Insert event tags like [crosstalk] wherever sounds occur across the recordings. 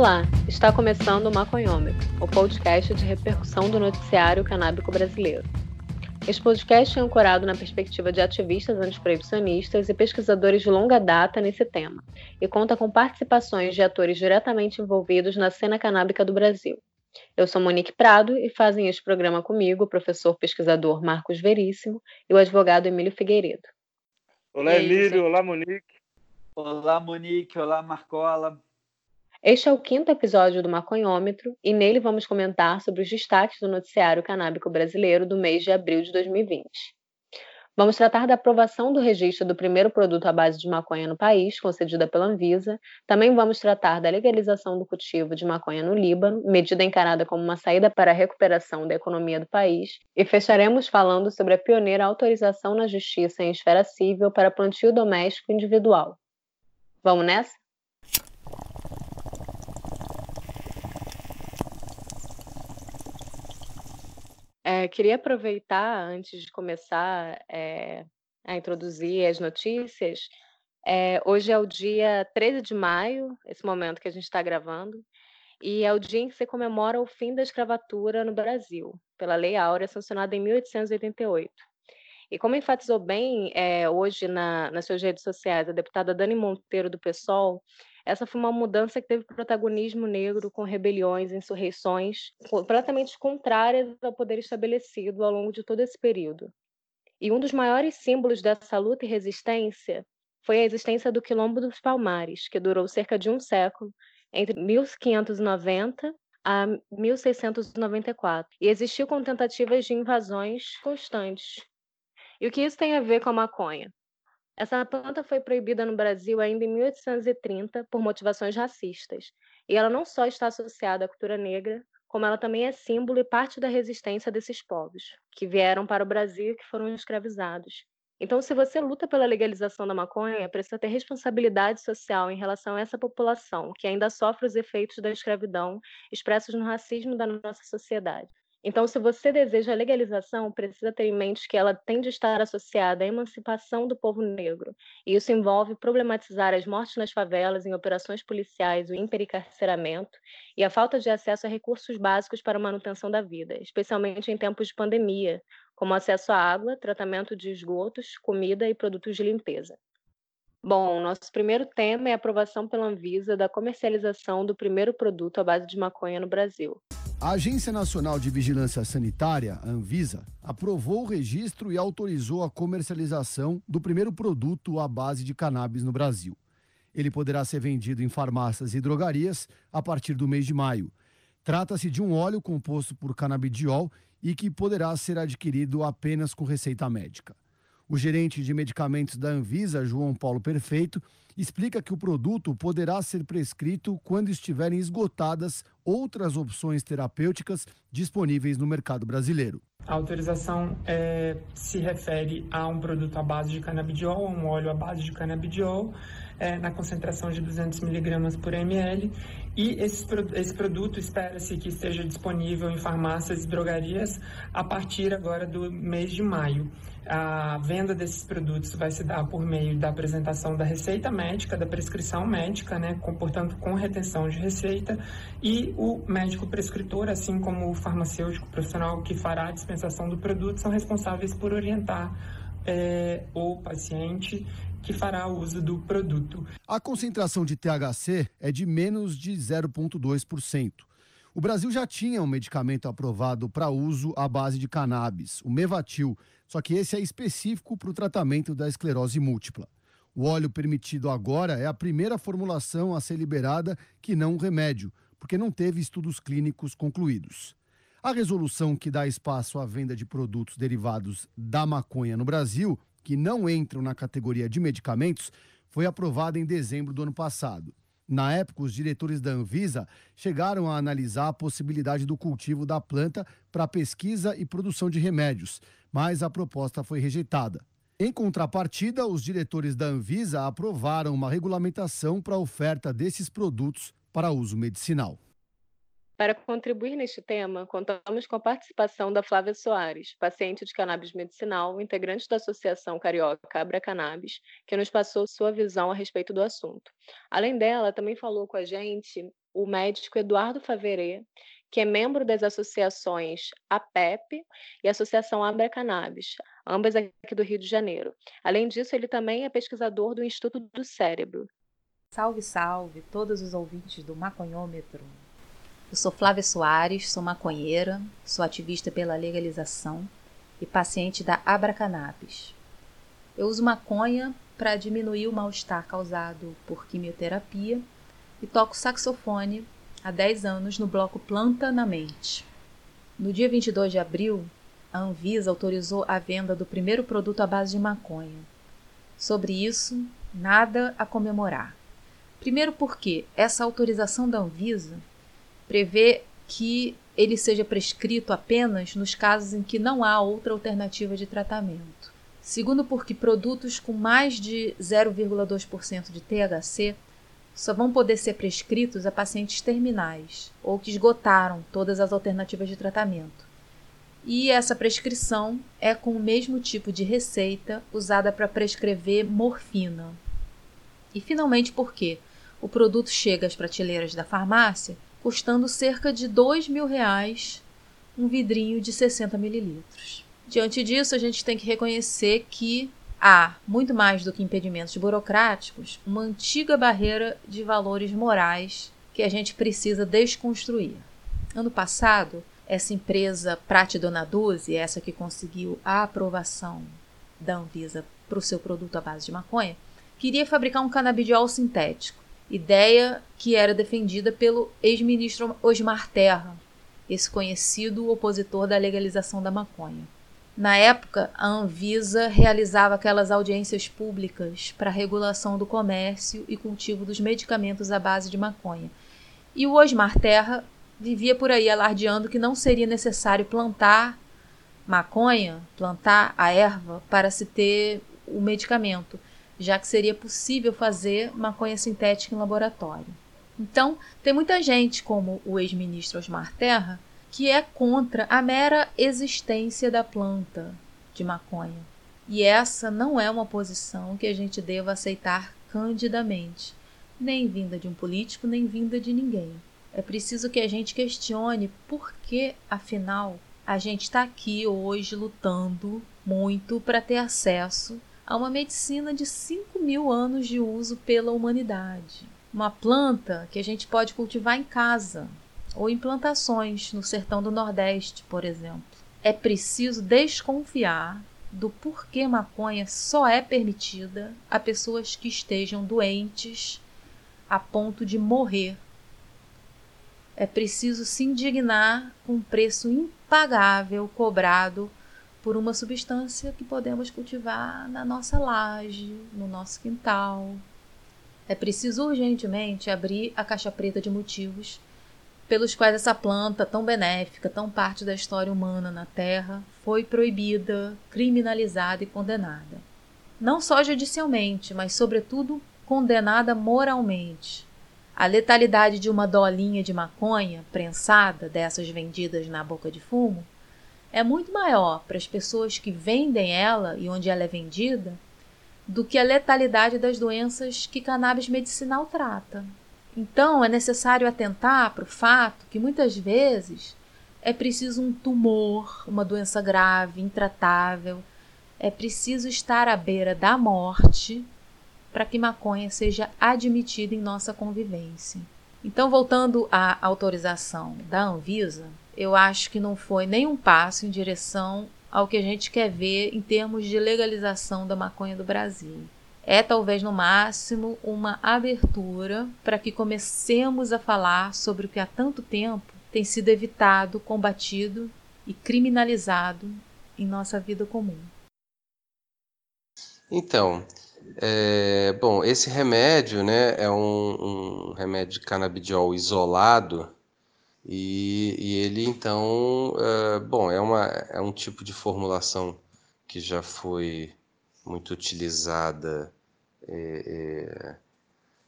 Olá, está começando o Maconhômetro, o podcast de repercussão do noticiário canábico brasileiro. Este podcast é ancorado na perspectiva de ativistas antiproibicionistas e pesquisadores de longa data nesse tema, e conta com participações de atores diretamente envolvidos na cena canábica do Brasil. Eu sou Monique Prado e fazem este programa comigo o professor pesquisador Marcos Veríssimo e o advogado Emílio Figueiredo. Olá, Emílio. Olá, Monique. Olá, Monique. Olá, Marcola. Este é o quinto episódio do Maconhômetro e nele vamos comentar sobre os destaques do noticiário canábico brasileiro do mês de abril de 2020. Vamos tratar da aprovação do registro do primeiro produto à base de maconha no país, concedida pela Anvisa. Também vamos tratar da legalização do cultivo de maconha no Líbano, medida encarada como uma saída para a recuperação da economia do país. E fecharemos falando sobre a pioneira autorização na justiça em esfera civil para plantio doméstico individual. Vamos nessa? É, queria aproveitar, antes de começar é, a introduzir as notícias, é, hoje é o dia 13 de maio, esse momento que a gente está gravando, e é o dia em que se comemora o fim da escravatura no Brasil, pela Lei Áurea, sancionada em 1888. E como enfatizou bem hoje na, nas suas redes sociais a deputada Dani Monteiro do PSOL, essa foi uma mudança que teve protagonismo negro com rebeliões, insurreições completamente contrárias ao poder estabelecido ao longo de todo esse período. E um dos maiores símbolos dessa luta e resistência foi a existência do Quilombo dos Palmares, que durou cerca de um século, entre 1590 a 1694, e existiu com tentativas de invasões constantes. E o que isso tem a ver com a maconha? Essa planta foi proibida no Brasil ainda em 1830 por motivações racistas. E ela não só está associada à cultura negra, como ela também é símbolo e parte da resistência desses povos, que vieram para o Brasil e que foram escravizados. Então, se você luta pela legalização da maconha, precisa ter responsabilidade social em relação a essa população que ainda sofre os efeitos da escravidão expressos no racismo da nossa sociedade. Então, se você deseja a legalização, precisa ter em mente que ela tem de estar associada à emancipação do povo negro. E isso envolve problematizar as mortes nas favelas, em operações policiais, o impericarceramento e a falta de acesso a recursos básicos para a manutenção da vida, especialmente em tempos de pandemia, como acesso à água, tratamento de esgotos, comida e produtos de limpeza. Bom, nosso primeiro tema é a aprovação pela Anvisa da comercialização do primeiro produto à base de maconha no Brasil. A Agência Nacional de Vigilância Sanitária, Anvisa, aprovou o registro e autorizou a comercialização do primeiro produto à base de cannabis no Brasil. Ele poderá ser vendido em farmácias e drogarias a partir do mês de maio. Trata-se de um óleo composto por canabidiol e que poderá ser adquirido apenas com receita médica. O gerente de medicamentos da Anvisa, João Paulo Perfeito, explica que o produto poderá ser prescrito quando estiverem esgotadas outras opções terapêuticas disponíveis no mercado brasileiro. A autorização é, se refere a um produto à base de canabidiol, um óleo à base de canabidiol, é, na concentração de 200 miligramas por ml. E esse, esse produto espera-se que esteja disponível em farmácias e drogarias a partir agora do mês de maio. A venda desses produtos vai se dar por meio da apresentação da receita médica, da prescrição médica, né, com, portanto, com retenção de receita, e o médico prescritor, assim como o farmacêutico profissional que fará a dispensação do produto, são responsáveis por orientar é, o paciente que fará uso do produto. A concentração de THC é de menos de 0,2%. O Brasil já tinha um medicamento aprovado para uso à base de cannabis, o Mevatil, só que esse é específico para o tratamento da esclerose múltipla. O óleo permitido agora é a primeira formulação a ser liberada que não um remédio, porque não teve estudos clínicos concluídos. A resolução que dá espaço à venda de produtos derivados da maconha no Brasil, que não entram na categoria de medicamentos, foi aprovada em dezembro do ano passado. Na época, os diretores da Anvisa chegaram a analisar a possibilidade do cultivo da planta para pesquisa e produção de remédios, mas a proposta foi rejeitada. Em contrapartida, os diretores da Anvisa aprovaram uma regulamentação para a oferta desses produtos para uso medicinal. Para contribuir neste tema, contamos com a participação da Flávia Soares, paciente de cannabis medicinal, integrante da Associação Carioca Abra Cannabis, que nos passou sua visão a respeito do assunto. Além dela, também falou com a gente o médico Eduardo Faverê, que é membro das associações APEP e Associação Abra Cannabis, ambas aqui do Rio de Janeiro. Além disso, ele também é pesquisador do Instituto do Cérebro. Salve, salve, todos os ouvintes do Maconhômetro. Eu sou Flávia Soares, sou maconheira, sou ativista pela legalização e paciente da Abra Cannabis. Eu uso maconha para diminuir o mal-estar causado por quimioterapia e toco saxofone há 10 anos no bloco Planta na Mente. No dia 22 de abril, a Anvisa autorizou a venda do primeiro produto à base de maconha. Sobre isso, nada a comemorar. Primeiro porque essa autorização da Anvisa prevê que ele seja prescrito apenas nos casos em que não há outra alternativa de tratamento. Segundo porque produtos com mais de 0,2% de THC só vão poder ser prescritos a pacientes terminais ou que esgotaram todas as alternativas de tratamento. E essa prescrição é com o mesmo tipo de receita usada para prescrever morfina. E finalmente porque o produto chega às prateleiras da farmácia custando cerca de dois mil reais um vidrinho de 60 mililitros. Diante disso, a gente tem que reconhecer que há, muito mais do que impedimentos burocráticos, uma antiga barreira de valores morais que a gente precisa desconstruir. Ano passado, essa empresa Prate Dona Duzi, essa que conseguiu a aprovação da Anvisa para o seu produto à base de maconha, queria fabricar um canabidiol sintético, ideia que era defendida pelo ex-ministro Osmar Terra, esse conhecido opositor da legalização da maconha. Na época, a Anvisa realizava aquelas audiências públicas para regulação do comércio e cultivo dos medicamentos à base de maconha. E o Osmar Terra vivia por aí alardeando que não seria necessário plantar maconha, plantar a erva para se ter o medicamento, já que seria possível fazer maconha sintética em laboratório. Então, tem muita gente, como o ex-ministro Osmar Terra, que é contra a mera existência da planta de maconha. E essa não é uma posição que a gente deva aceitar candidamente, nem vinda de um político, nem vinda de ninguém. É preciso que a gente questione por que, afinal, a gente está aqui hoje lutando muito para ter acesso a uma medicina de 5 mil anos de uso pela humanidade. Uma planta que a gente pode cultivar em casa, ou implantações no sertão do Nordeste, por exemplo. É preciso desconfiar do porquê maconha só é permitida a pessoas que estejam doentes a ponto de morrer. É preciso se indignar com um preço impagável cobrado por uma substância que podemos cultivar na nossa laje, no nosso quintal. É preciso urgentemente abrir a caixa preta de motivos pelos quais essa planta tão benéfica, tão parte da história humana na Terra, foi proibida, criminalizada e condenada. Não só judicialmente, mas, sobretudo, condenada moralmente. A letalidade de uma dolinha de maconha prensada, dessas vendidas na boca de fumo, é muito maior para as pessoas que vendem ela e onde ela é vendida do que a letalidade das doenças que cannabis medicinal trata. Então, é necessário atentar para o fato que muitas vezes é preciso um tumor, uma doença grave, intratável, é preciso estar à beira da morte para que maconha seja admitida em nossa convivência. Então, voltando à autorização da Anvisa, eu acho que não foi nenhum passo em direção ao que a gente quer ver em termos de legalização da maconha do Brasil é talvez no máximo uma abertura para que comecemos a falar sobre o que há tanto tempo tem sido evitado, combatido e criminalizado em nossa vida comum. Então, é, bom, esse remédio né, é um, um remédio de canabidiol isolado e, e ele então, é, bom, é, uma, é um tipo de formulação que já foi muito utilizada é, é,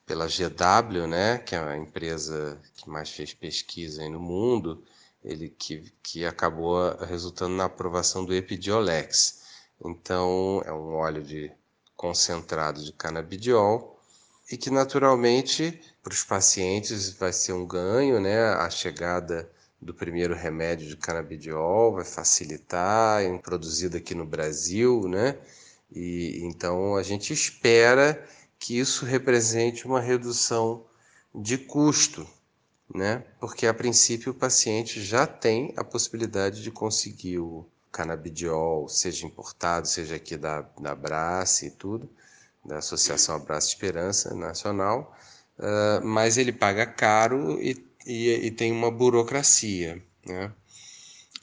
pela GW, né, que é a empresa que mais fez pesquisa no mundo, ele que, que acabou resultando na aprovação do Epidiolex. Então, é um óleo de concentrado de canabidiol e que naturalmente para os pacientes vai ser um ganho, né? A chegada do primeiro remédio de canabidiol vai facilitar, é produzido aqui no Brasil, né? E então a gente espera que isso represente uma redução de custo, né? Porque a princípio o paciente já tem a possibilidade de conseguir o canabidiol, seja importado, seja aqui da, da Brace e tudo, da Associação Abraço Esperança Nacional, uh, mas ele paga caro e, e, e, tem uma burocracia, né?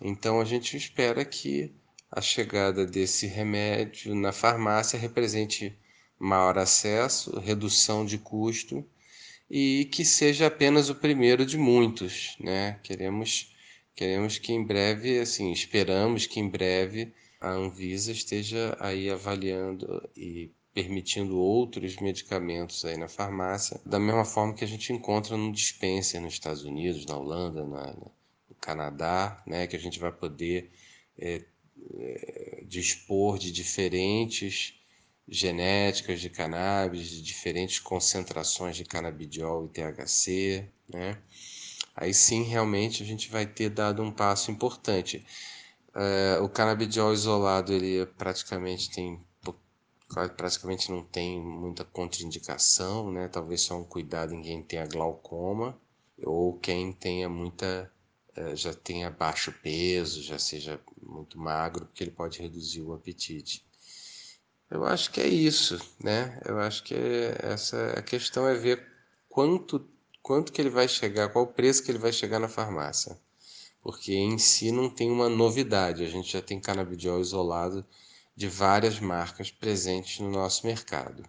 Então a gente espera que a chegada desse remédio na farmácia represente maior acesso, redução de custo e que seja apenas o primeiro de muitos, né? Queremos queremos que em breve, assim, esperamos que em breve a Anvisa esteja aí avaliando e permitindo outros medicamentos aí na farmácia, da mesma forma que a gente encontra no dispenser nos Estados Unidos, na Holanda, na, no Canadá, né? Que a gente vai poder é, dispor de diferentes genéticas de cannabis, de diferentes concentrações de canabidiol e THC, né? Aí sim, realmente, a gente vai ter dado um passo importante. Uh, o canabidiol isolado, ele praticamente tem praticamente não tem muita contraindicação, né? Talvez só um cuidado em quem tenha glaucoma ou quem tenha muita já tenha baixo peso, já seja muito magro, porque ele pode reduzir o apetite. Eu acho que é isso, né? Eu acho que essa a questão é ver quanto quanto que ele vai chegar, qual o preço que ele vai chegar na farmácia. Porque em si não tem uma novidade, a gente já tem canabidiol isolado de várias marcas presentes no nosso mercado.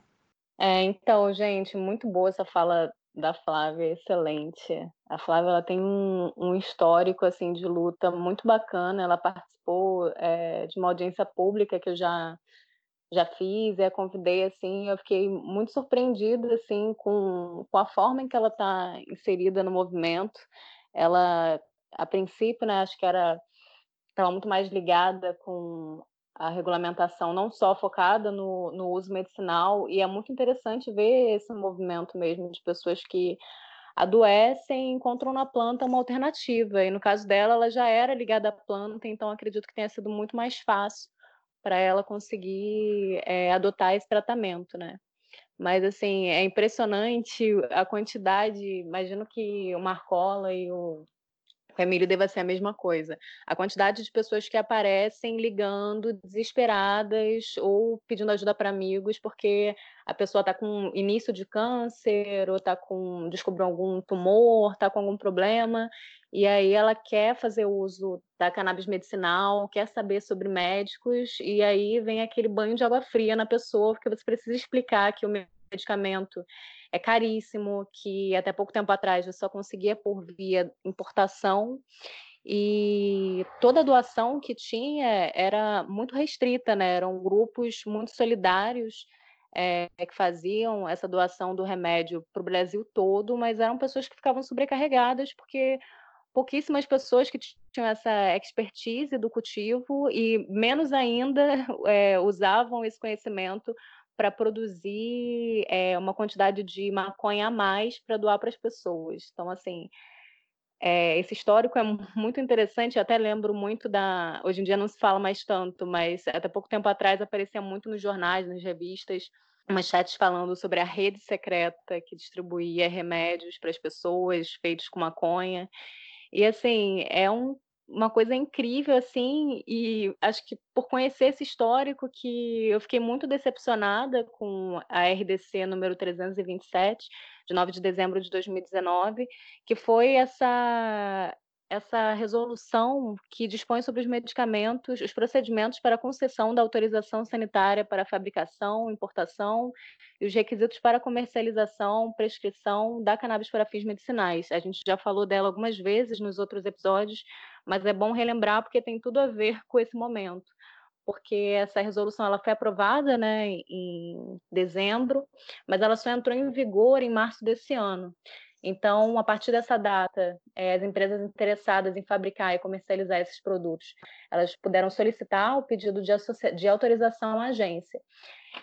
É, então, gente, muito boa essa fala da Flávia, excelente. A Flávia ela tem um, um histórico assim de luta muito bacana. Ela participou é, de uma audiência pública que eu já já fiz, e a convidei, assim, eu fiquei muito surpreendida, assim, com, com a forma em que ela está inserida no movimento. Ela, a princípio, né, acho que era estava muito mais ligada com a regulamentação, não só focada no, no uso medicinal, e é muito interessante ver esse movimento mesmo de pessoas que adoecem encontram na planta uma alternativa. E no caso dela, ela já era ligada à planta, então acredito que tenha sido muito mais fácil para ela conseguir é, adotar esse tratamento, né? Mas, assim, é impressionante a quantidade. Imagino que o Marcola e o Emílio deva ser a mesma coisa. A quantidade de pessoas que aparecem ligando, desesperadas ou pedindo ajuda para amigos, porque a pessoa está com início de câncer, ou está com. descobriu algum tumor, está com algum problema, e aí ela quer fazer uso da cannabis medicinal, quer saber sobre médicos, e aí vem aquele banho de água fria na pessoa, porque você precisa explicar que o medicamento é caríssimo, que até pouco tempo atrás você só conseguia por via importação, e toda a doação que tinha era muito restrita, né? Eram grupos muito solidários é, que faziam essa doação do remédio para o Brasil todo, mas eram pessoas que ficavam sobrecarregadas porque pouquíssimas pessoas que tinham essa expertise do cultivo e menos ainda é, [laughs] usavam esse conhecimento para produzir é, uma quantidade de maconha a mais para doar para as pessoas. Então, assim, é, esse histórico é [laughs] muito interessante. Eu até lembro muito da. Hoje em dia não se fala mais tanto, mas até pouco tempo atrás aparecia muito nos jornais, nas revistas, manchetes falando sobre a rede secreta que distribuía remédios para as pessoas feitos com maconha. E assim, é um, uma coisa incrível, assim, e acho que por conhecer esse histórico que eu fiquei muito decepcionada com a RDC número 327, de 9 de dezembro de 2019, que foi essa essa resolução que dispõe sobre os medicamentos, os procedimentos para concessão da autorização sanitária para fabricação, importação e os requisitos para comercialização, prescrição da cannabis para fins medicinais. A gente já falou dela algumas vezes nos outros episódios, mas é bom relembrar porque tem tudo a ver com esse momento porque essa resolução ela foi aprovada né, em dezembro, mas ela só entrou em vigor em março desse ano. Então, a partir dessa data, é, as empresas interessadas em fabricar e comercializar esses produtos, elas puderam solicitar o pedido de, de autorização à agência.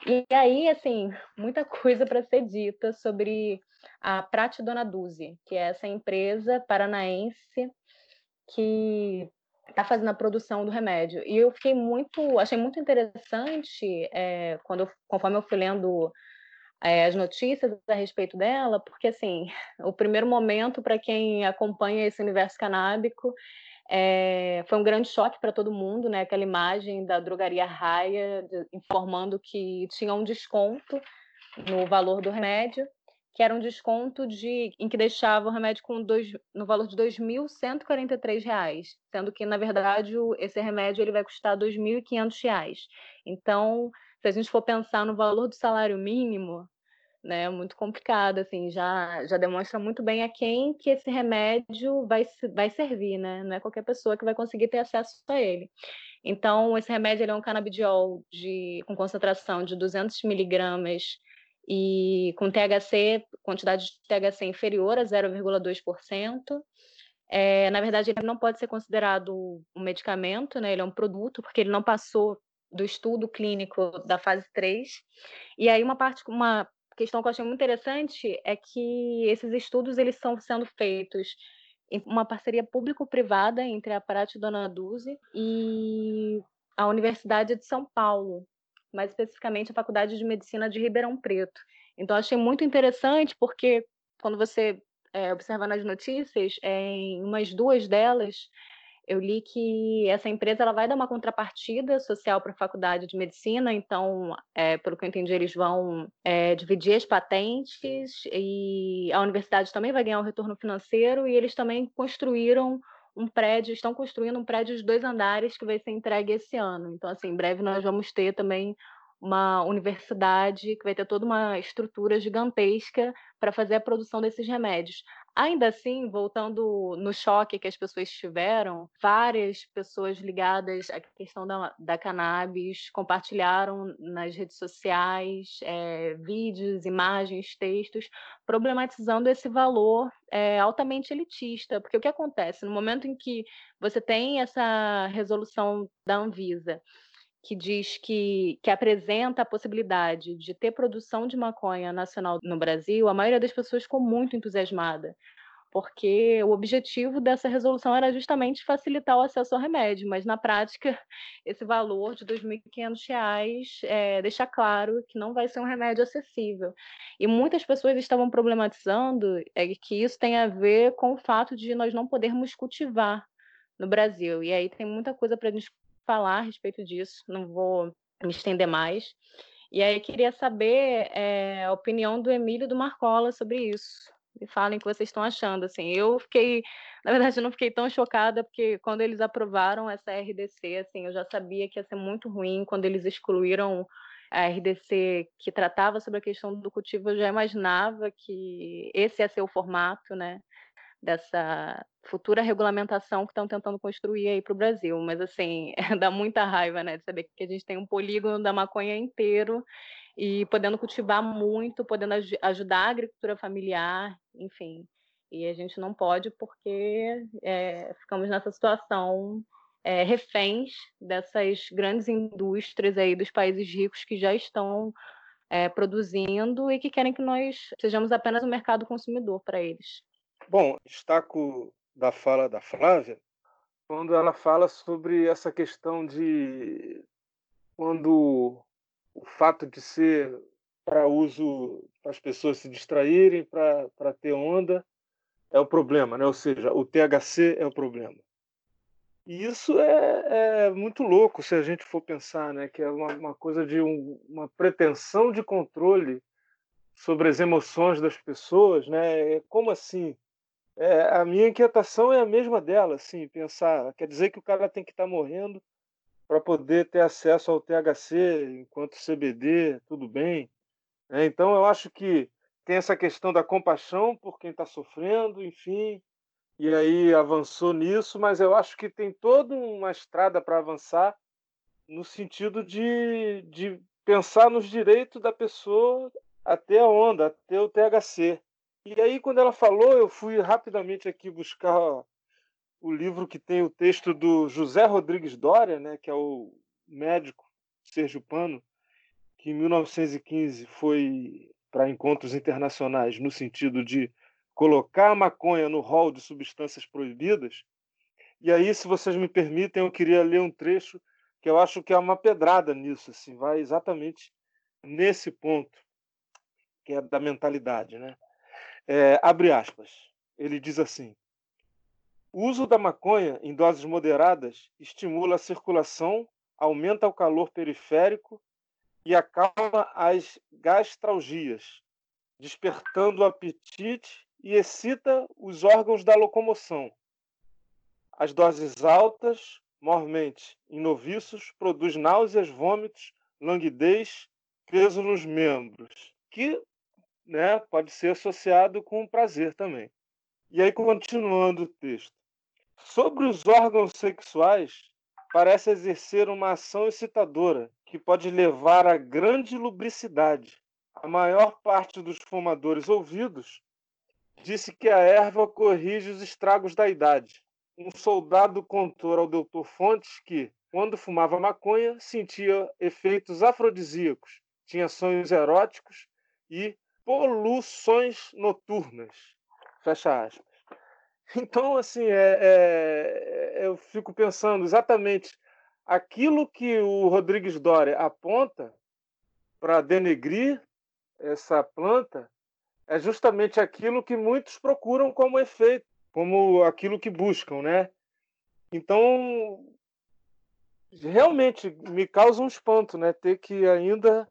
E aí, assim, muita [laughs] coisa para ser dita sobre a Prate Dona Duzi, que é essa empresa paranaense que está fazendo a produção do remédio. E eu fiquei muito, achei muito interessante é, quando, conforme eu fui lendo é, as notícias a respeito dela, porque assim, [laughs] o primeiro momento para quem acompanha esse universo canábico é, foi um grande choque para todo mundo, né? Aquela imagem da drogaria Raia de, informando que tinha um desconto no valor do remédio, que era um desconto de em que deixava o remédio com dois, no valor de R$ 2.143, sendo que na verdade esse remédio ele vai custar R$ 2.500. Então, se a gente for pensar no valor do salário mínimo, né, muito complicado, assim, já, já demonstra muito bem a quem que esse remédio vai, vai servir, né? Não é qualquer pessoa que vai conseguir ter acesso a ele. Então, esse remédio é um canabidiol de, com concentração de 200 miligramas e com THC, quantidade de THC inferior a 0,2%. É, na verdade, ele não pode ser considerado um medicamento, né? Ele é um produto, porque ele não passou do estudo clínico da fase 3. E aí uma parte, uma questão que eu achei muito interessante é que esses estudos eles estão sendo feitos em uma parceria público-privada entre a Prate Dona Duzi e a Universidade de São Paulo, mais especificamente a Faculdade de Medicina de Ribeirão Preto. Então, achei muito interessante porque quando você é, observa nas notícias, é, em umas duas delas, eu li que essa empresa ela vai dar uma contrapartida social para a faculdade de medicina, então, é, pelo que eu entendi, eles vão é, dividir as patentes e a universidade também vai ganhar um retorno financeiro e eles também construíram um prédio, estão construindo um prédio de dois andares que vai ser entregue esse ano. Então, assim, em breve nós vamos ter também uma universidade que vai ter toda uma estrutura gigantesca para fazer a produção desses remédios. Ainda assim, voltando no choque que as pessoas tiveram, várias pessoas ligadas à questão da, da cannabis compartilharam nas redes sociais é, vídeos, imagens, textos, problematizando esse valor é, altamente elitista. Porque o que acontece? No momento em que você tem essa resolução da Anvisa que diz que, que apresenta a possibilidade de ter produção de maconha nacional no Brasil, a maioria das pessoas ficou muito entusiasmada, porque o objetivo dessa resolução era justamente facilitar o acesso ao remédio, mas na prática [laughs] esse valor de R$ 2.500 é, deixa claro que não vai ser um remédio acessível. E muitas pessoas estavam problematizando é, que isso tem a ver com o fato de nós não podermos cultivar no Brasil. E aí tem muita coisa para a gente falar a respeito disso, não vou me estender mais. E aí queria saber é, a opinião do Emílio do Marcola sobre isso. Me falem o que vocês estão achando. Assim, eu fiquei, [laughs] na verdade, eu não fiquei tão chocada porque quando eles aprovaram essa RDC, assim, eu já sabia que ia ser muito ruim quando eles excluíram a RDC que tratava sobre a questão do cultivo, eu já imaginava que esse ia ser o formato, né? Dessa futura regulamentação que estão tentando construir aí para o Brasil. Mas, assim, [laughs] dá muita raiva, né, de saber que a gente tem um polígono da maconha inteiro e podendo cultivar muito, podendo aj ajudar a agricultura familiar, enfim. E a gente não pode porque é, ficamos nessa situação é, reféns dessas grandes indústrias aí dos países ricos que já estão é, produzindo e que querem que nós sejamos apenas um mercado consumidor para eles. Bom, destaco da fala da Flávia quando ela fala sobre essa questão de quando o fato de ser para uso para as pessoas se distraírem, para ter onda, é o problema, né? ou seja, o THC é o problema. E isso é, é muito louco se a gente for pensar, né? que é uma, uma coisa de um, uma pretensão de controle sobre as emoções das pessoas. Né? Como assim? É, a minha inquietação é a mesma dela, assim, pensar, quer dizer que o cara tem que estar tá morrendo para poder ter acesso ao THC, enquanto CBD, tudo bem. É, então, eu acho que tem essa questão da compaixão por quem está sofrendo, enfim, e aí avançou nisso, mas eu acho que tem toda uma estrada para avançar no sentido de, de pensar nos direitos da pessoa até a onda, até o THC. E aí, quando ela falou, eu fui rapidamente aqui buscar o livro que tem o texto do José Rodrigues Dória, né, que é o médico sergipano, que em 1915 foi para encontros internacionais no sentido de colocar a maconha no rol de substâncias proibidas. E aí, se vocês me permitem, eu queria ler um trecho que eu acho que é uma pedrada nisso, assim, vai exatamente nesse ponto, que é da mentalidade, né? É, abre aspas. Ele diz assim: o uso da maconha em doses moderadas estimula a circulação, aumenta o calor periférico e acalma as gastralgias, despertando o apetite e excita os órgãos da locomoção. As doses altas, mormente em noviços, produz náuseas, vômitos, languidez, peso nos membros, que né, pode ser associado com prazer também. E aí, continuando o texto. Sobre os órgãos sexuais, parece exercer uma ação excitadora que pode levar a grande lubricidade. A maior parte dos fumadores ouvidos disse que a erva corrige os estragos da idade. Um soldado contou ao doutor Fontes que, quando fumava maconha, sentia efeitos afrodisíacos, tinha sonhos eróticos e poluições noturnas. Fecha aspas. Então, assim, é, é, eu fico pensando exatamente aquilo que o Rodrigues Doria aponta para denegrir essa planta é justamente aquilo que muitos procuram como efeito, como aquilo que buscam, né? Então, realmente me causa um espanto, né? Ter que ainda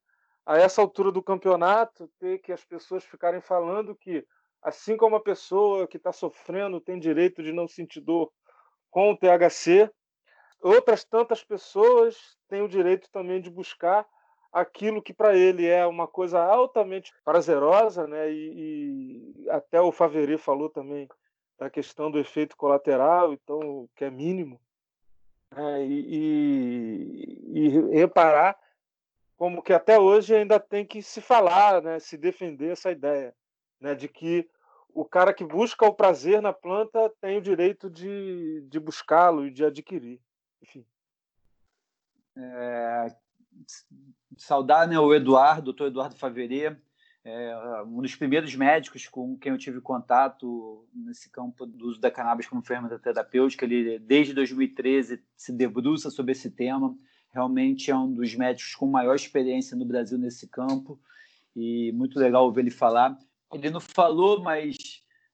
a essa altura do campeonato ter que as pessoas ficarem falando que assim como a pessoa que está sofrendo tem direito de não sentir dor com o THC, outras tantas pessoas têm o direito também de buscar aquilo que para ele é uma coisa altamente prazerosa, né? E, e até o Faveri falou também da questão do efeito colateral, então que é mínimo, né? e, e, e reparar como que até hoje ainda tem que se falar, né? Se defender essa ideia, né? De que o cara que busca o prazer na planta tem o direito de, de buscá-lo e de adquirir. Enfim. É, saudar né, o Eduardo, doutor Eduardo Favere, é, um dos primeiros médicos com quem eu tive contato nesse campo do uso da cannabis como ferramenta terapêutica. Ele, desde 2013, se debruça sobre esse tema. Realmente é um dos médicos com maior experiência no Brasil nesse campo e muito legal ouvir ele falar ele não falou, mas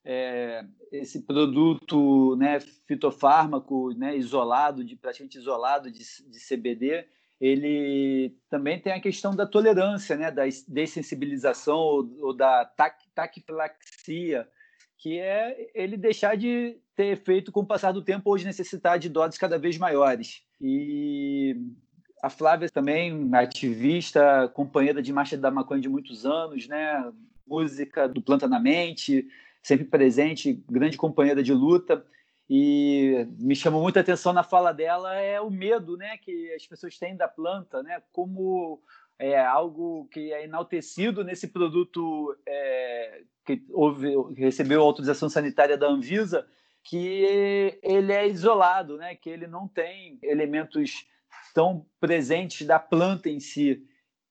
é, esse produto né, fitofármaco né, isolado, de, praticamente isolado de, de CBD, ele também tem a questão da tolerância, né, da dessensibilização ou, ou da tac, que é ele deixar de ter efeito com o passar do tempo ou de necessitar de doses cada vez maiores. E a Flávia também, ativista, companheira de Marcha da Maconha de muitos anos, né? música do Planta na Mente, sempre presente, grande companheira de luta. E me chamou muita atenção na fala dela é o medo, né, que as pessoas têm da planta, né, como é algo que é enaltecido nesse produto é, que houve, recebeu autorização sanitária da Anvisa, que ele é isolado, né, que ele não tem elementos tão presentes da planta em si.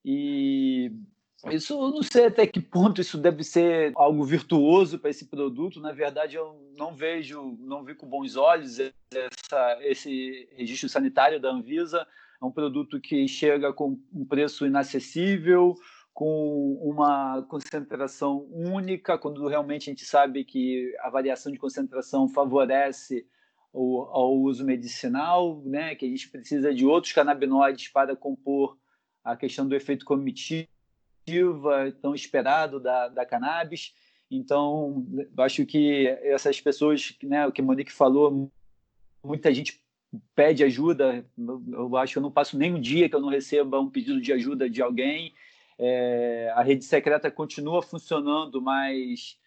E isso não sei até que ponto isso deve ser algo virtuoso para esse produto. Na verdade, eu não vejo, não vi com bons olhos essa, esse registro sanitário da Anvisa. É um produto que chega com um preço inacessível, com uma concentração única, quando realmente a gente sabe que a variação de concentração favorece o, ao uso medicinal, né? que a gente precisa de outros canabinoides para compor a questão do efeito comitivo tão esperado da, da cannabis. Então, acho que essas pessoas, né, o que Monique falou, muita gente pede ajuda. Eu acho que eu não passo nem um dia que eu não receba um pedido de ajuda de alguém. É, a rede secreta continua funcionando, mas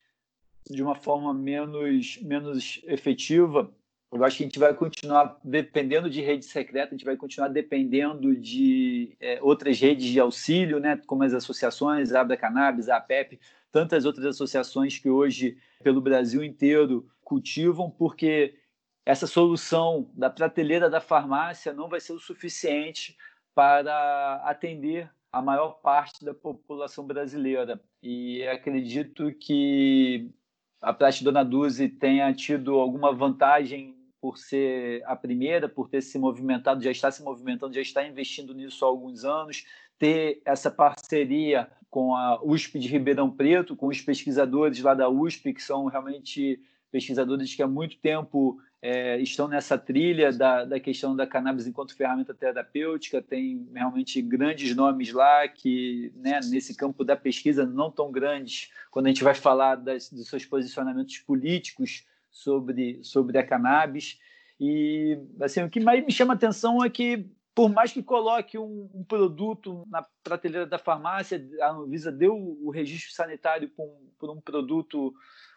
de uma forma menos, menos efetiva. Eu acho que a gente vai continuar dependendo de rede secreta, a gente vai continuar dependendo de é, outras redes de auxílio, né, como as associações, a Abra Cannabis, a APEP, tantas outras associações que hoje, pelo Brasil inteiro, cultivam, porque essa solução da prateleira da farmácia não vai ser o suficiente para atender a maior parte da população brasileira. E acredito que a Praxe Dona Duzi tenha tido alguma vantagem por ser a primeira, por ter se movimentado, já está se movimentando, já está investindo nisso há alguns anos, ter essa parceria com a USP de Ribeirão Preto, com os pesquisadores lá da USP, que são realmente pesquisadores que há muito tempo é, estão nessa trilha da, da questão da cannabis enquanto ferramenta terapêutica. Tem realmente grandes nomes lá que, né, nesse campo da pesquisa, não tão grandes, quando a gente vai falar das, dos seus posicionamentos políticos sobre, sobre a cannabis. E assim, o que mais me chama atenção é que, por mais que coloque um, um produto na prateleira da farmácia, a Anvisa deu o registro sanitário por um, por um produto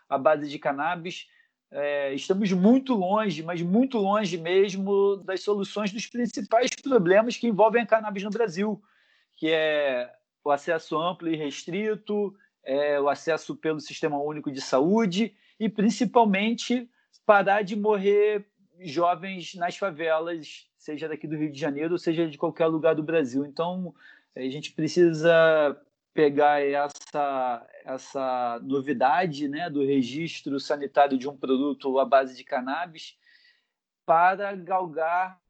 à base de cannabis, é, estamos muito longe, mas muito longe mesmo das soluções dos principais problemas que envolvem a cannabis no Brasil, que é o acesso amplo e restrito, é, o acesso pelo Sistema Único de Saúde e, principalmente, parar de morrer jovens nas favelas, seja daqui do Rio de Janeiro, ou seja de qualquer lugar do Brasil. Então, a gente precisa pegar essa, essa novidade né, do registro sanitário de um produto à base de cannabis para galgar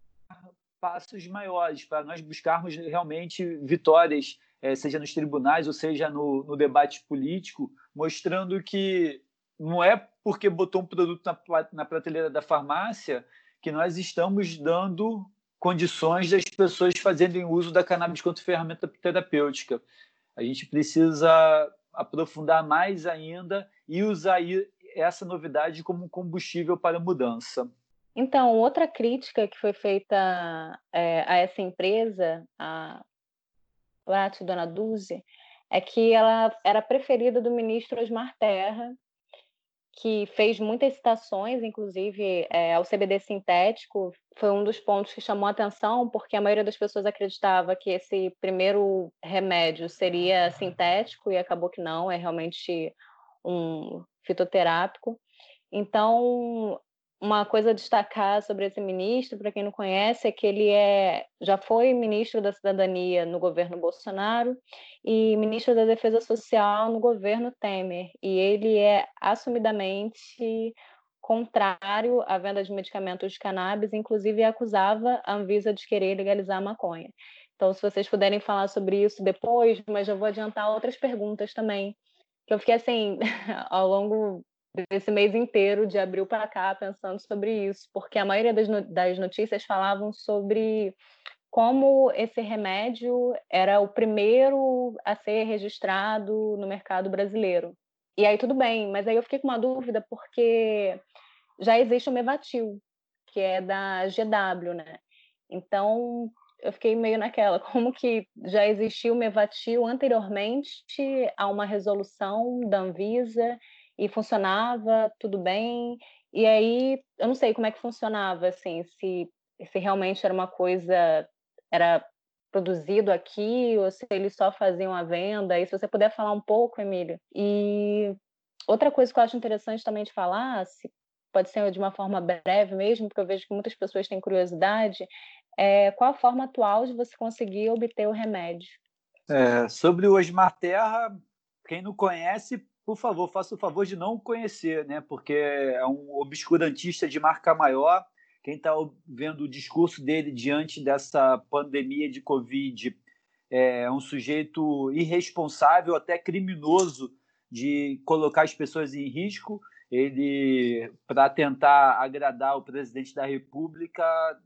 passos maiores, para nós buscarmos realmente vitórias, é, seja nos tribunais ou seja no, no, debate político, mostrando que não é porque botou um produto na, na prateleira da farmácia que nós estamos dando condições das pessoas fazerem uso da cannabis como ferramenta terapêutica a gente precisa aprofundar mais ainda e usar essa novidade como combustível para mudança. Então, outra crítica que foi feita é, a essa empresa, a Latte Dona Duzi, é que ela era preferida do ministro Osmar Terra, que fez muitas citações, inclusive é, ao CBD sintético, foi um dos pontos que chamou a atenção, porque a maioria das pessoas acreditava que esse primeiro remédio seria sintético e acabou que não, é realmente um fitoterápico. Então, uma coisa a destacar sobre esse ministro, para quem não conhece, é que ele é, já foi ministro da Cidadania no governo Bolsonaro e ministro da Defesa Social no governo Temer. E ele é assumidamente contrário à venda de medicamentos de cannabis, inclusive acusava a Anvisa de querer legalizar a maconha. Então, se vocês puderem falar sobre isso depois, mas eu vou adiantar outras perguntas também, que eu fiquei assim, [laughs] ao longo desse mês inteiro, de abril para cá, pensando sobre isso, porque a maioria das, no das notícias falavam sobre como esse remédio era o primeiro a ser registrado no mercado brasileiro. E aí tudo bem, mas aí eu fiquei com uma dúvida porque já existe o Mevatil, que é da GW, né? Então eu fiquei meio naquela, [laughs] como que já existiu o Mevatil anteriormente a uma resolução da Anvisa e funcionava tudo bem. E aí, eu não sei como é que funcionava, assim, se, se realmente era uma coisa, era produzido aqui, ou se eles só faziam a venda. E se você puder falar um pouco, Emílio. E outra coisa que eu acho interessante também de falar, se pode ser de uma forma breve mesmo, porque eu vejo que muitas pessoas têm curiosidade, é qual a forma atual de você conseguir obter o remédio? É, sobre o Osmar Terra, quem não conhece por favor, faça o favor de não conhecer, né? Porque é um obscurantista de marca maior. Quem está vendo o discurso dele diante dessa pandemia de Covid é um sujeito irresponsável, até criminoso, de colocar as pessoas em risco. Ele, para tentar agradar o presidente da República,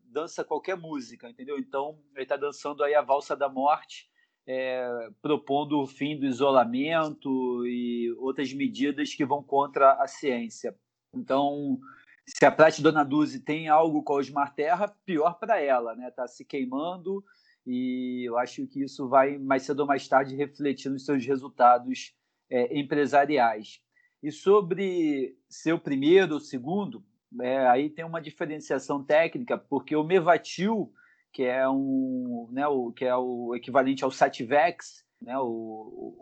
dança qualquer música, entendeu? Então, ele está dançando aí a valsa da morte é, propondo o fim do isolamento e outras medidas que vão contra a ciência. Então, se a Prate Dona Duzi tem algo com a Osmar Terra, pior para ela, né? Está se queimando e eu acho que isso vai mais cedo ou mais tarde refletir nos seus resultados é, empresariais. E sobre ser o primeiro ou segundo, é, aí tem uma diferenciação técnica, porque o Mevatil, que é um, né, o, que é o equivalente ao Sativex, né, o,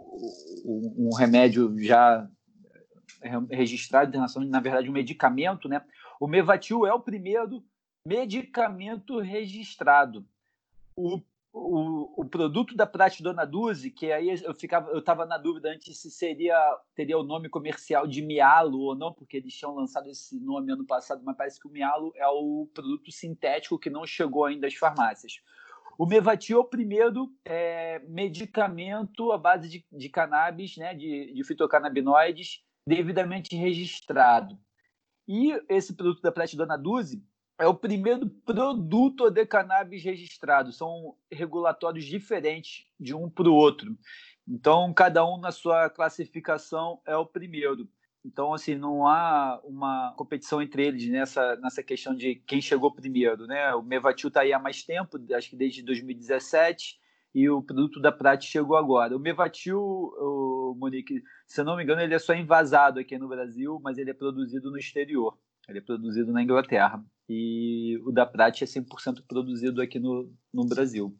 o, um remédio já registrado internacionalmente, na verdade um medicamento, né? O Mevatil é o primeiro medicamento registrado. O o, o produto da Pratidona Duzi, que aí eu ficava, eu estava na dúvida antes se seria teria o nome comercial de Mialo ou não, porque eles tinham lançado esse nome ano passado, mas parece que o Mialo é o produto sintético que não chegou ainda às farmácias. O Mevatil é o primeiro é, medicamento à base de, de cannabis, né, de, de fitocannabinoides, devidamente registrado. E esse produto da Pratidona Duzi, é o primeiro produto de cannabis registrado. São regulatórios diferentes de um para o outro. Então, cada um na sua classificação é o primeiro. Então, assim, não há uma competição entre eles nessa, nessa questão de quem chegou primeiro, né? O Mevatil está aí há mais tempo, acho que desde 2017, e o produto da Prat chegou agora. O Mevatil, o Monique, se eu não me engano, ele é só envasado aqui no Brasil, mas ele é produzido no exterior. Ele é produzido na Inglaterra. E o da Prat é 100% produzido aqui no, no Brasil.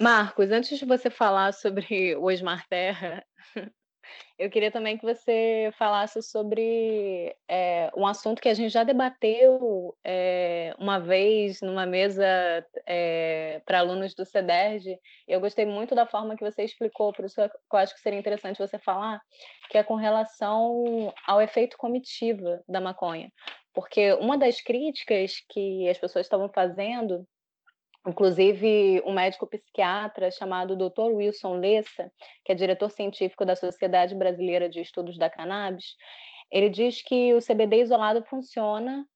Marcos, antes de você falar sobre o Osmar Terra, eu queria também que você falasse sobre é, um assunto que a gente já debateu é, uma vez numa mesa é, para alunos do CEDERJ. Eu gostei muito da forma que você explicou, por isso eu acho que seria interessante você falar, que é com relação ao efeito comitiva da maconha. Porque uma das críticas que as pessoas estavam fazendo Inclusive, um médico psiquiatra chamado Dr. Wilson Lessa, que é diretor científico da Sociedade Brasileira de Estudos da Cannabis, ele diz que o CBD isolado funciona,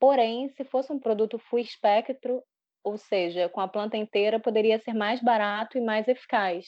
porém, se fosse um produto full espectro, ou seja, com a planta inteira, poderia ser mais barato e mais eficaz.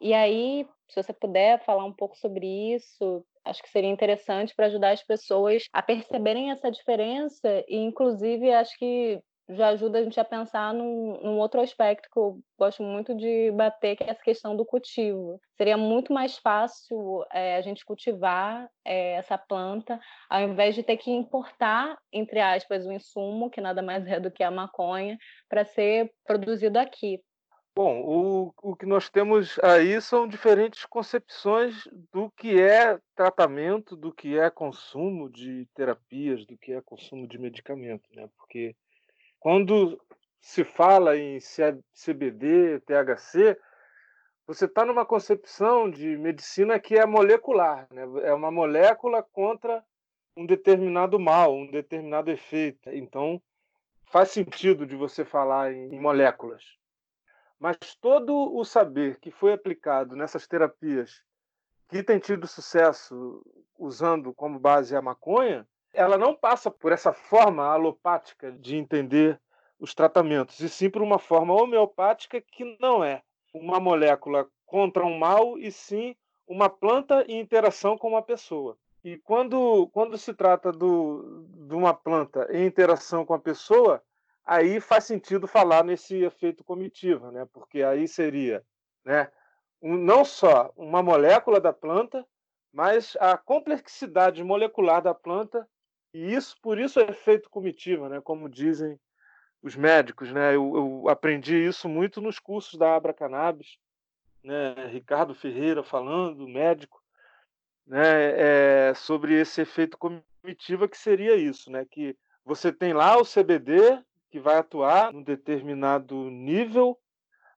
E aí, se você puder falar um pouco sobre isso, acho que seria interessante para ajudar as pessoas a perceberem essa diferença e, inclusive, acho que já ajuda a gente a pensar num, num, outro aspecto que eu gosto muito de bater, que é essa questão do cultivo. Seria muito mais fácil é, a gente cultivar é, essa planta, ao invés de ter que importar, entre aspas, o insumo, que nada mais [laughs] é do que a maconha, para ser produzido aqui. Bom, o, o que nós temos aí são diferentes concepções do que é tratamento, do que é consumo de terapias, do que é consumo de medicamento, né? Porque quando se fala em CBD, THC, você está numa concepção de medicina que é molecular, né? é uma molécula contra um determinado mal, um determinado efeito. Então, faz sentido de você falar em moléculas. Mas todo o saber que foi aplicado nessas terapias que tem tido sucesso usando como base a maconha, ela não passa por essa forma alopática de entender os tratamentos, e sim por uma forma homeopática que não é uma molécula contra um mal, e sim uma planta em interação com uma pessoa. E quando, quando se trata do, de uma planta em interação com a pessoa, aí faz sentido falar nesse efeito comitiva, né? porque aí seria né, um, não só uma molécula da planta, mas a complexidade molecular da planta e isso, por isso é efeito comitiva, né? Como dizem os médicos, né? Eu, eu aprendi isso muito nos cursos da Abra Cannabis, né? Ricardo Ferreira falando, médico, né? É, sobre esse efeito comitiva que seria isso, né? Que você tem lá o CBD que vai atuar num determinado nível,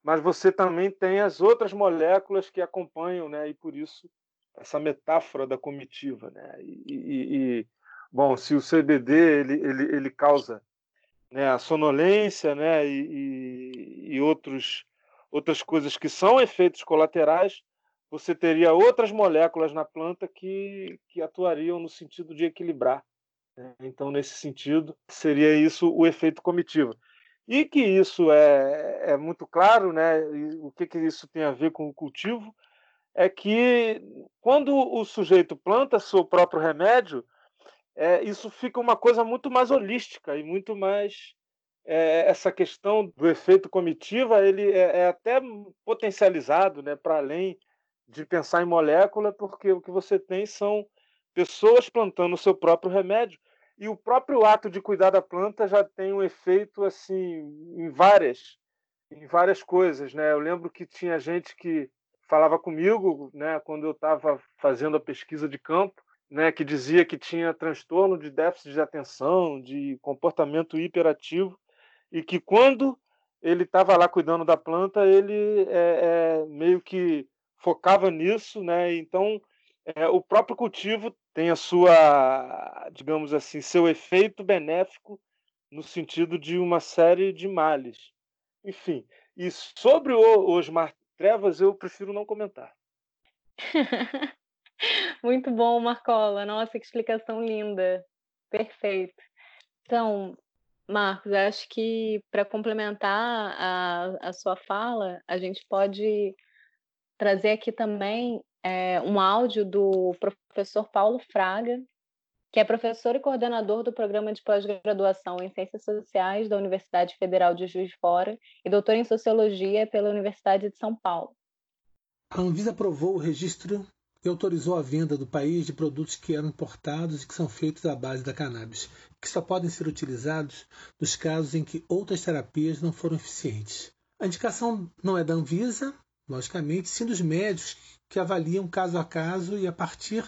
mas você também tem as outras moléculas que acompanham, né? E por isso essa metáfora da comitiva, né? E, e, e Bom, se o CBD ele, ele, ele causa né, a sonolência né, e, e, outros, outras coisas que são efeitos colaterais, você teria outras moléculas na planta que, que atuariam no sentido de equilibrar. Né? Então, nesse sentido, seria isso o efeito comitiva. E que isso é, é muito claro, né? O que, que isso tem a ver com o cultivo? É que quando o sujeito planta seu próprio remédio, é, isso fica uma coisa muito mais holística e muito mais é, essa questão do efeito comitiva ele é, é até potencializado né, para além de pensar em molécula, porque o que você tem são pessoas plantando o seu próprio remédio e o próprio ato de cuidar da planta já tem um efeito assim em várias em várias coisas, né? Eu lembro que tinha gente que falava comigo, né, quando eu estava fazendo a pesquisa de campo, né, que dizia que tinha transtorno de déficit de atenção, de comportamento hiperativo, e que quando ele estava lá cuidando da planta, ele é, é, meio que focava nisso, né? Então, é, o próprio cultivo tem a sua, digamos assim, seu efeito benéfico no sentido de uma série de males. Enfim, e sobre o Osmar Trevas, eu prefiro não comentar. [laughs] Muito bom, Marcola. Nossa, que explicação linda. Perfeito. Então, Marcos, acho que para complementar a, a sua fala, a gente pode trazer aqui também é, um áudio do professor Paulo Fraga, que é professor e coordenador do programa de pós-graduação em Ciências Sociais da Universidade Federal de Juiz de Fora e doutor em Sociologia pela Universidade de São Paulo. A Anvisa aprovou o registro e autorizou a venda do país de produtos que eram importados e que são feitos à base da cannabis, que só podem ser utilizados nos casos em que outras terapias não foram eficientes. A indicação não é da Anvisa, logicamente, sim dos médicos que avaliam caso a caso e a partir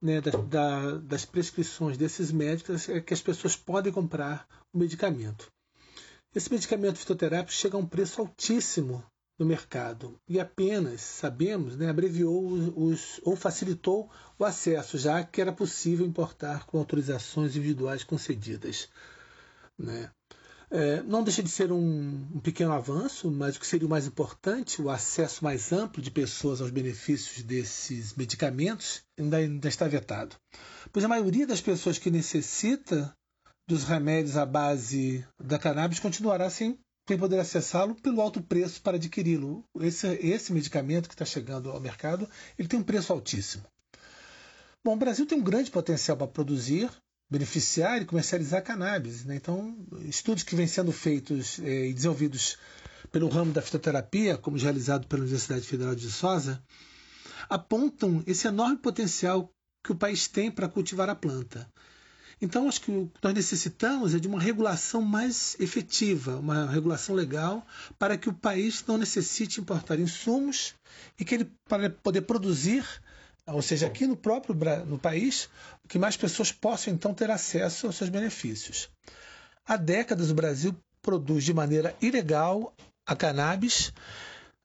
né, da, da, das prescrições desses médicos é que as pessoas podem comprar o medicamento. Esse medicamento fitoterápico chega a um preço altíssimo no mercado e apenas, sabemos, né, abreviou os, ou facilitou o acesso, já que era possível importar com autorizações individuais concedidas. Né. É, não deixa de ser um, um, pequeno avanço, mas o que seria o mais importante, o acesso mais amplo de pessoas aos benefícios desses medicamentos, ainda, ainda está vetado. Pois a maioria das pessoas que necessita dos remédios à base da cannabis continuará sem, sem poder acessá-lo pelo alto preço para adquiri-lo. Esse, esse medicamento que está chegando ao mercado, ele tem um preço altíssimo. Bom, o Brasil tem um grande potencial para produzir beneficiar e comercializar cannabis. Né? Então, estudos que vêm sendo feitos é, e desenvolvidos pelo ramo da fitoterapia, como realizado pela Universidade Federal de Viçosa, apontam esse enorme potencial que o país tem para cultivar a planta. Então, acho que o que nós necessitamos é de uma regulação mais efetiva, uma regulação legal, para que o país não necessite importar insumos e que ele, para poder produzir, ou seja, aqui no próprio no país, que mais pessoas possam então ter acesso aos seus benefícios. Há décadas o Brasil produz de maneira ilegal a cannabis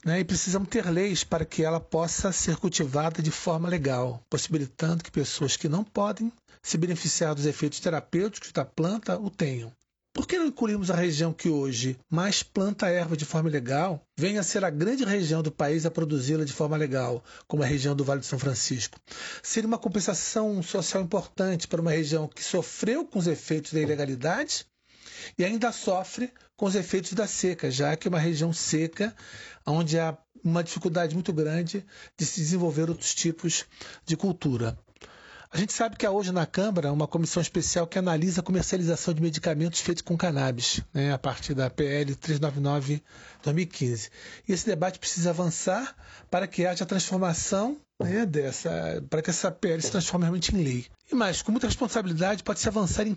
né, e precisamos ter leis para que ela possa ser cultivada de forma legal, possibilitando que pessoas que não podem se beneficiar dos efeitos terapêuticos da planta o tenham. Por que não incluímos a região que hoje mais planta erva de forma legal, venha a ser a grande região do país a produzi-la de forma legal, como a região do Vale de São Francisco? Seria uma compensação social importante para uma região que sofreu com os efeitos da ilegalidade e ainda sofre com os efeitos da seca, já que é uma região seca onde há uma dificuldade muito grande de se desenvolver outros tipos de cultura. A gente sabe que há hoje na Câmara uma comissão especial que analisa a comercialização de medicamentos feitos com cannabis, né, a partir da PL 399-2015. E esse debate precisa avançar para que haja transformação né, dessa, para que essa PL se transforme realmente em lei. E mais, com muita responsabilidade, pode-se avançar em,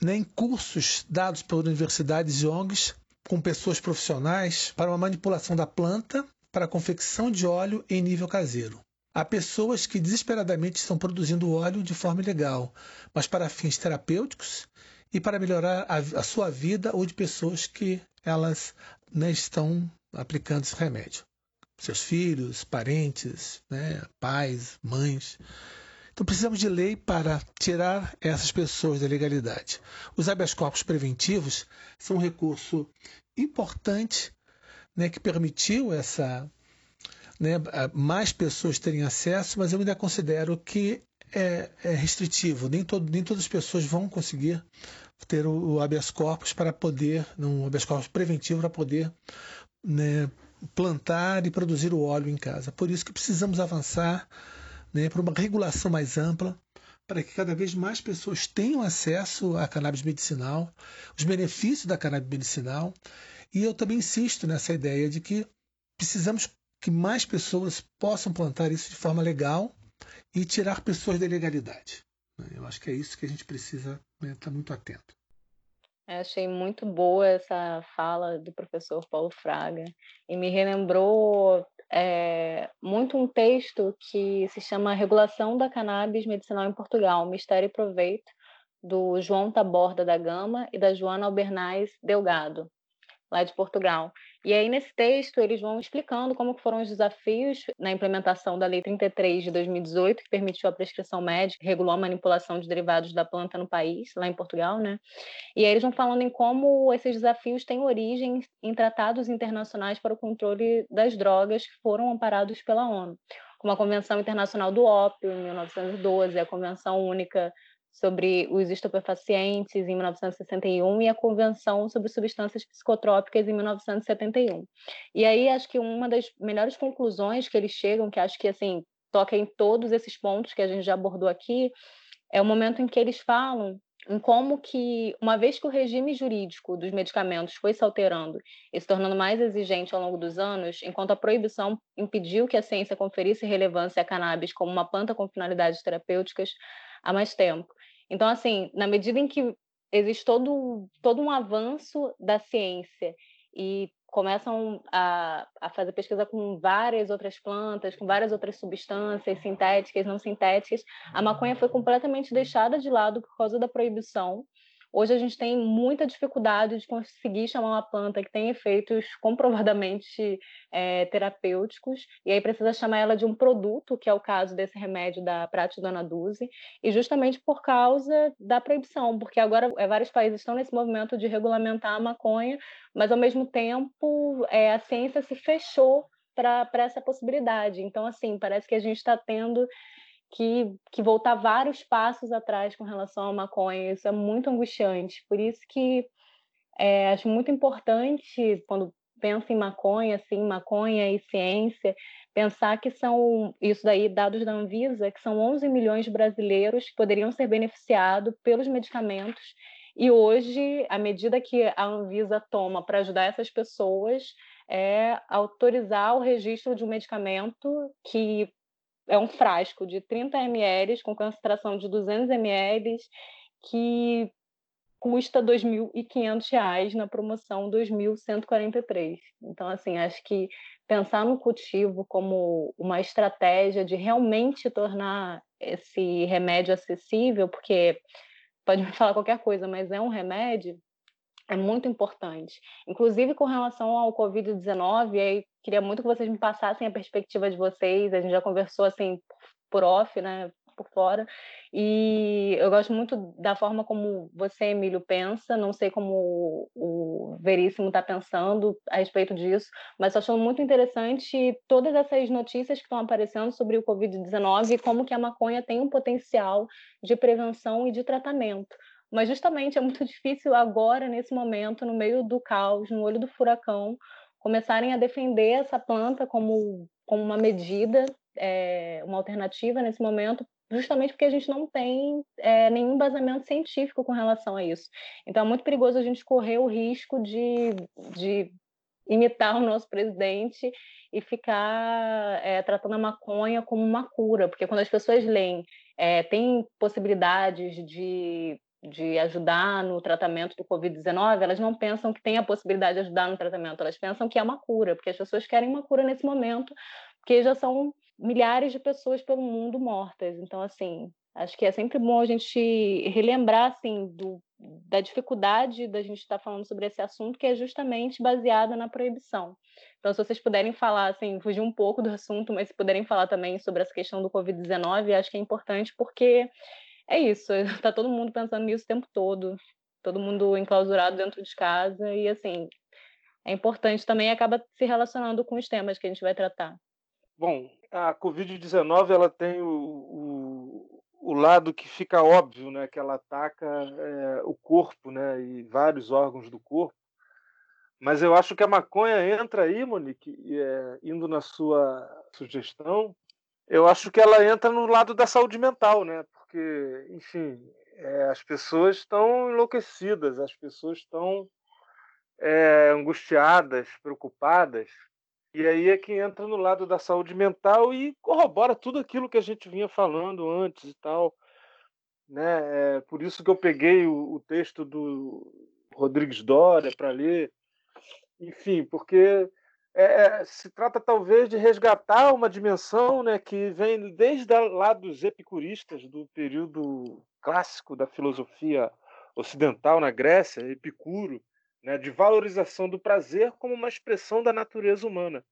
né, em cursos dados por universidades e ONGs com pessoas profissionais para uma manipulação da planta para a confecção de óleo em nível caseiro. Há pessoas que desesperadamente estão produzindo óleo de forma ilegal, mas para fins terapêuticos e para melhorar a, a sua vida ou de pessoas que elas né, estão aplicando esse remédio. Seus filhos, parentes, né, pais, mães. Então precisamos de lei para tirar essas pessoas da legalidade. Os habeas corpus preventivos são um recurso importante né, que permitiu essa né, mais pessoas terem acesso, mas eu ainda considero que é, é restritivo. Nem, todo, nem todas as pessoas vão conseguir ter o, o habeas corpus para poder, um habeas corpus preventivo para poder né, plantar e produzir o óleo em casa. Por isso que precisamos avançar né, para uma regulação mais ampla, para que cada vez mais pessoas tenham acesso à cannabis medicinal, os benefícios da cannabis medicinal. E eu também insisto nessa ideia de que precisamos que mais pessoas possam plantar isso de forma legal e tirar pessoas da ilegalidade. Né? Eu acho que é isso que a gente precisa estar né, tá muito atento. Eu achei muito boa essa fala do professor Paulo Fraga e me relembrou é, muito um texto que se chama Regulação da Cannabis Medicinal em Portugal, Mistério e Proveito, do João Taborda da Gama e da Joana Albernaz Delgado lá de Portugal. E aí, nesse texto, eles vão explicando como foram os desafios na implementação da Lei 33 de 2018, que permitiu a prescrição médica, regulou a manipulação de derivados da planta no país, lá em Portugal, né? E aí eles vão falando em como esses desafios têm origem em tratados internacionais para o controle das drogas que foram amparados pela ONU, como a Convenção Internacional do Ópio, em 1912, a Convenção Única sobre os estupefacientes em 1961 e a Convenção sobre Substâncias Psicotrópicas em 1971. E aí acho que uma das melhores conclusões que eles chegam, que acho que assim toca em todos esses pontos que a gente já abordou aqui, é o momento em que eles falam em como que, uma vez que o regime jurídico dos medicamentos foi se alterando e se tornando mais exigente ao longo dos anos, enquanto a proibição impediu que a ciência conferisse relevância à cannabis como uma planta com finalidades terapêuticas há mais tempo. Então, assim, na medida em que existe todo, todo um avanço da ciência e começam a, a fazer pesquisa com várias outras plantas, com várias outras substâncias sintéticas, não sintéticas, a maconha foi completamente deixada de lado por causa da proibição Hoje a gente tem muita dificuldade de conseguir chamar uma planta que tem efeitos [laughs] comprovadamente é, terapêuticos, e aí precisa chamar ela de um produto, que é o caso desse remédio da Pratidona Duze, e justamente por causa da proibição, porque agora é, vários países estão nesse movimento de regulamentar a maconha, mas ao mesmo tempo é, a ciência se fechou para essa possibilidade. Então, assim, parece que a gente está tendo que, que voltar vários passos atrás com relação à maconha. Isso é muito angustiante. Por isso que é, acho muito importante, quando pensa em maconha, assim, maconha e ciência, pensar que são, isso daí, dados da Anvisa, que são 11 milhões de brasileiros que poderiam ser beneficiados pelos medicamentos. E hoje, a medida que a Anvisa toma para ajudar essas pessoas é autorizar o registro de um medicamento que é um frasco de 30 ml com concentração de 200 ml que custa R$ 2.500 na promoção 2.143. Então, assim, acho que pensar no cultivo como uma estratégia de realmente tornar esse remédio acessível, porque pode me falar qualquer coisa, mas é um remédio, é muito importante. Inclusive com relação ao Covid-19, aí queria muito que vocês me passassem a perspectiva de vocês. A gente já conversou assim por off, né, por fora. E eu gosto muito da forma como você, Emílio, pensa. Não sei como o Veríssimo está pensando a respeito disso, mas estou achando muito interessante todas essas notícias que estão aparecendo sobre o Covid-19 e como que a maconha tem um potencial de prevenção e de tratamento. Mas justamente é muito [laughs] difícil agora, nesse momento, no meio do caos, no olho do furacão, começarem a defender essa planta como, como uma medida, é, uma alternativa nesse momento, justamente porque a gente não tem é, nenhum embasamento científico com relação a isso. Então é muito perigoso a gente correr o risco de, de imitar o nosso presidente e ficar é, tratando a maconha como uma cura, porque quando as pessoas leem, é, tem possibilidades de de ajudar no tratamento do Covid-19, elas não pensam que tem a possibilidade de ajudar no tratamento, elas pensam que é uma cura, porque as pessoas querem uma cura nesse momento, porque já são milhares de pessoas pelo mundo mortas. Então, assim, acho que é sempre bom a gente relembrar, assim, do, da dificuldade da gente estar falando sobre esse assunto, que é justamente baseada na proibição. Então, se vocês puderem falar, assim, fugir um pouco do assunto, mas se puderem falar também sobre essa questão do Covid-19, acho que é importante porque é isso, [laughs] tá todo mundo pensando nisso o tempo todo, todo mundo enclausurado dentro de casa e assim, é importante também acaba se relacionando com os temas que a gente vai tratar. Bom, a Covid-19 ela tem o, o, o, lado que fica óbvio, né, que ela ataca é, o corpo, né, e vários órgãos do corpo. Mas eu acho que a maconha entra aí, Monique, é, indo na sua sugestão, eu acho que ela entra no lado da saúde mental, né? Porque, enfim, é, as pessoas estão enlouquecidas, as pessoas estão é, angustiadas, preocupadas. E aí é que entra no lado da saúde mental e corrobora tudo aquilo que a gente vinha falando antes e tal. né? É por isso que eu peguei o, o texto do Rodrigues Dória para ler. Enfim, porque é, é, se trata talvez de resgatar uma dimensão né, que vem desde lá dos epicuristas, do período clássico da filosofia ocidental na Grécia, Epicuro, né, de valorização do prazer como uma expressão da natureza humana.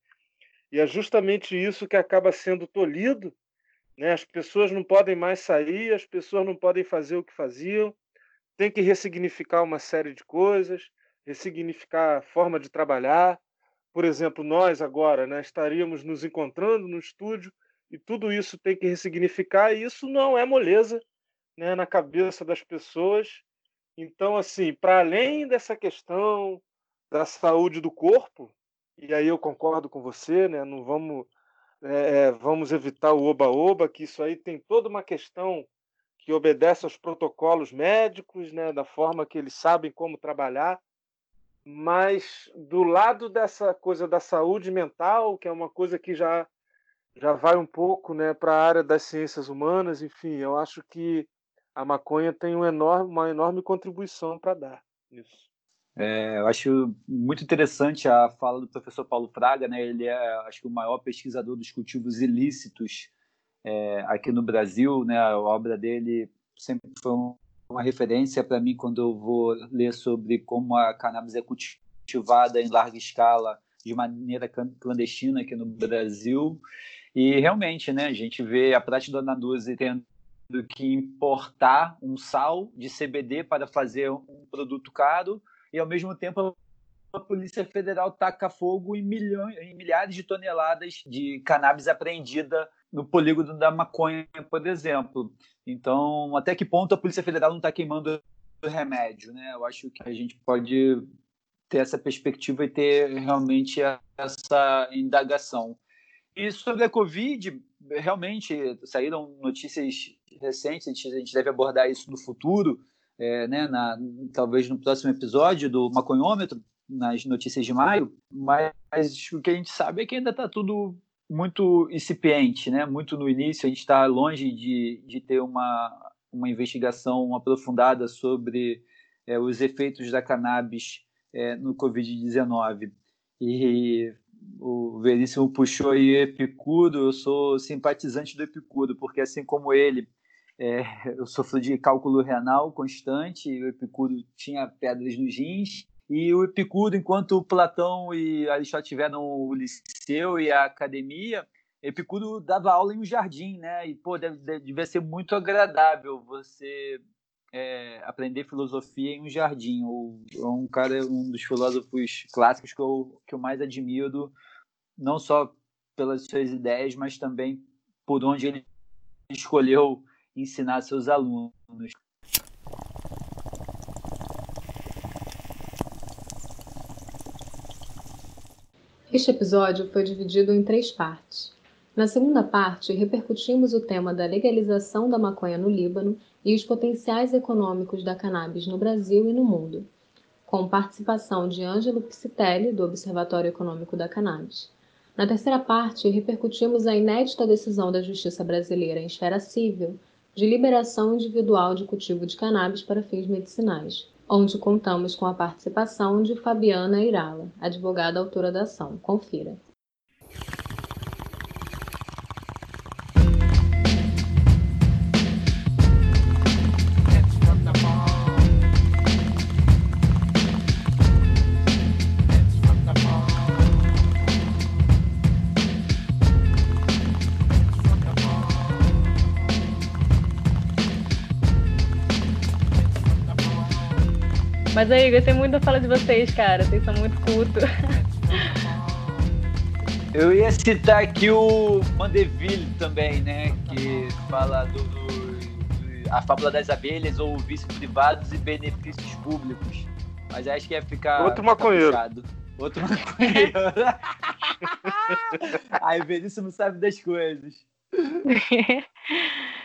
E é justamente isso que acaba sendo tolhido. Né? As pessoas não podem mais sair, as pessoas não podem fazer o que faziam, tem que ressignificar uma série de coisas, ressignificar a forma de trabalhar. Por exemplo, nós agora né, estaríamos nos encontrando no estúdio e tudo isso tem que ressignificar, e isso não é moleza né, na cabeça das pessoas. Então, assim, para além dessa questão da saúde do corpo, e aí eu concordo com você, né, não vamos, é, vamos evitar o oba-oba, que isso aí tem toda uma questão que obedece aos protocolos médicos, né, da forma que eles sabem como trabalhar, mas do lado dessa coisa da saúde mental, que é uma coisa que já já vai um pouco, né, para a área das ciências humanas, enfim, eu acho que a maconha tem um enorme, uma enorme contribuição para dar nisso. É, eu acho muito interessante a fala do professor Paulo Fraga, né? Ele é, acho que o maior pesquisador dos cultivos ilícitos é, aqui no Brasil, né? A obra dele sempre foi uma referência para mim quando eu vou ler sobre como a cannabis é cultivada em larga escala de maneira clandestina aqui no Brasil. E realmente, né, a gente vê a prática da Naduzi tendo que importar um sal de CBD para fazer um produto caro e ao mesmo tempo a Polícia Federal taca fogo em, milhões, em milhares de toneladas de cannabis apreendida no polígono da maconha, por exemplo. Então, até que ponto a Polícia Federal não está queimando o remédio? Né? Eu acho que a gente pode ter essa perspectiva e ter realmente essa indagação. E sobre a Covid, realmente saíram notícias recentes, a gente deve abordar isso no futuro, é, né, na, talvez no próximo episódio do Maconhômetro, nas notícias de maio, mas o que a gente sabe é que ainda está tudo muito incipiente, né? muito no início, a gente está longe de, de ter uma, uma investigação aprofundada sobre é, os efeitos da cannabis é, no Covid-19. E o Veríssimo puxou aí Epicuro, eu sou simpatizante do Epicuro, porque assim como ele, é, eu sofro de cálculo renal constante, o Epicuro tinha pedras nos rins, e o Epicuro, enquanto Platão e Aristóteles tiveram o liceu e a academia, Epicuro dava aula em um jardim, né? E, pô, deve, ser muito agradável você é, aprender filosofia em um jardim. Ou, ou um cara, um dos filósofos clássicos que eu, que eu mais admiro, não só pelas suas ideias, mas também por onde ele escolheu ensinar seus alunos. Este episódio foi dividido em três partes. Na segunda parte, repercutimos o tema da legalização da maconha no Líbano e os potenciais econômicos da cannabis no Brasil e no mundo, com participação de Ângelo Psitelli, do Observatório Econômico da Cannabis. Na terceira parte, repercutimos a inédita decisão da Justiça Brasileira em esfera civil de liberação individual de cultivo de cannabis para fins medicinais, onde contamos com a participação de Fabiana Irala, advogada autora da ação. Confira. Mas aí, gostei muito da fala de vocês, cara. Vocês são muito cultos. Eu ia citar aqui o Mandeville também, né? Que fala do, do, do a fábula das abelhas ou vícios privados e benefícios públicos. Mas acho que ia ficar. Outro maconheiro. Outro maconheiro. [laughs] Aí, Veríssimo sabe das coisas. [laughs]